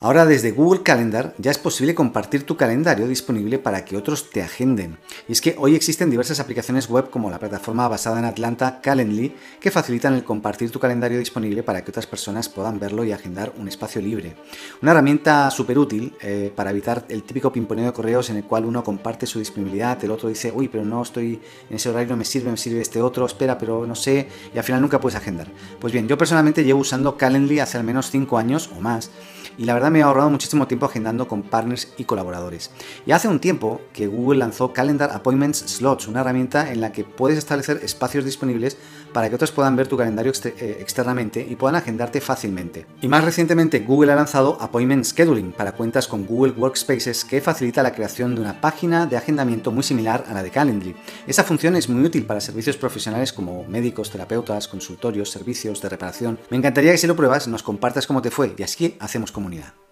Ahora desde Google Calendar ya es posible compartir tu calendario disponible para que otros te agenden. Y es que hoy existen diversas aplicaciones web como la plataforma basada en Atlanta Calendly que facilitan el compartir tu calendario disponible para que otras personas puedan verlo y agendar un espacio libre. Una herramienta súper útil eh, para evitar el típico pimponeo de correos en el cual uno comparte su disponibilidad, el otro dice, uy, pero no estoy en ese horario, no me sirve, me sirve este otro, espera, pero no sé, y al final nunca puedes agendar. Pues bien, yo personalmente llevo usando Calendly hace al menos 5 años o más y la verdad me ha ahorrado muchísimo tiempo agendando con partners y colaboradores. Y hace un tiempo que Google lanzó Calendar Appointments Slots, una herramienta en la que puedes establecer espacios disponibles para que otros puedan ver tu calendario eh, externamente y puedan agendarte fácilmente. Y más recientemente Google ha lanzado Appointment Scheduling para cuentas con Google Workspaces que facilita la creación de una página de agendamiento muy similar a la de Calendly. Esa función es muy útil para servicios profesionales como médicos, terapeutas, consultorios, servicios de reparación. Me encantaría que si lo pruebas nos compartas cómo te fue y así hacemos comunidad.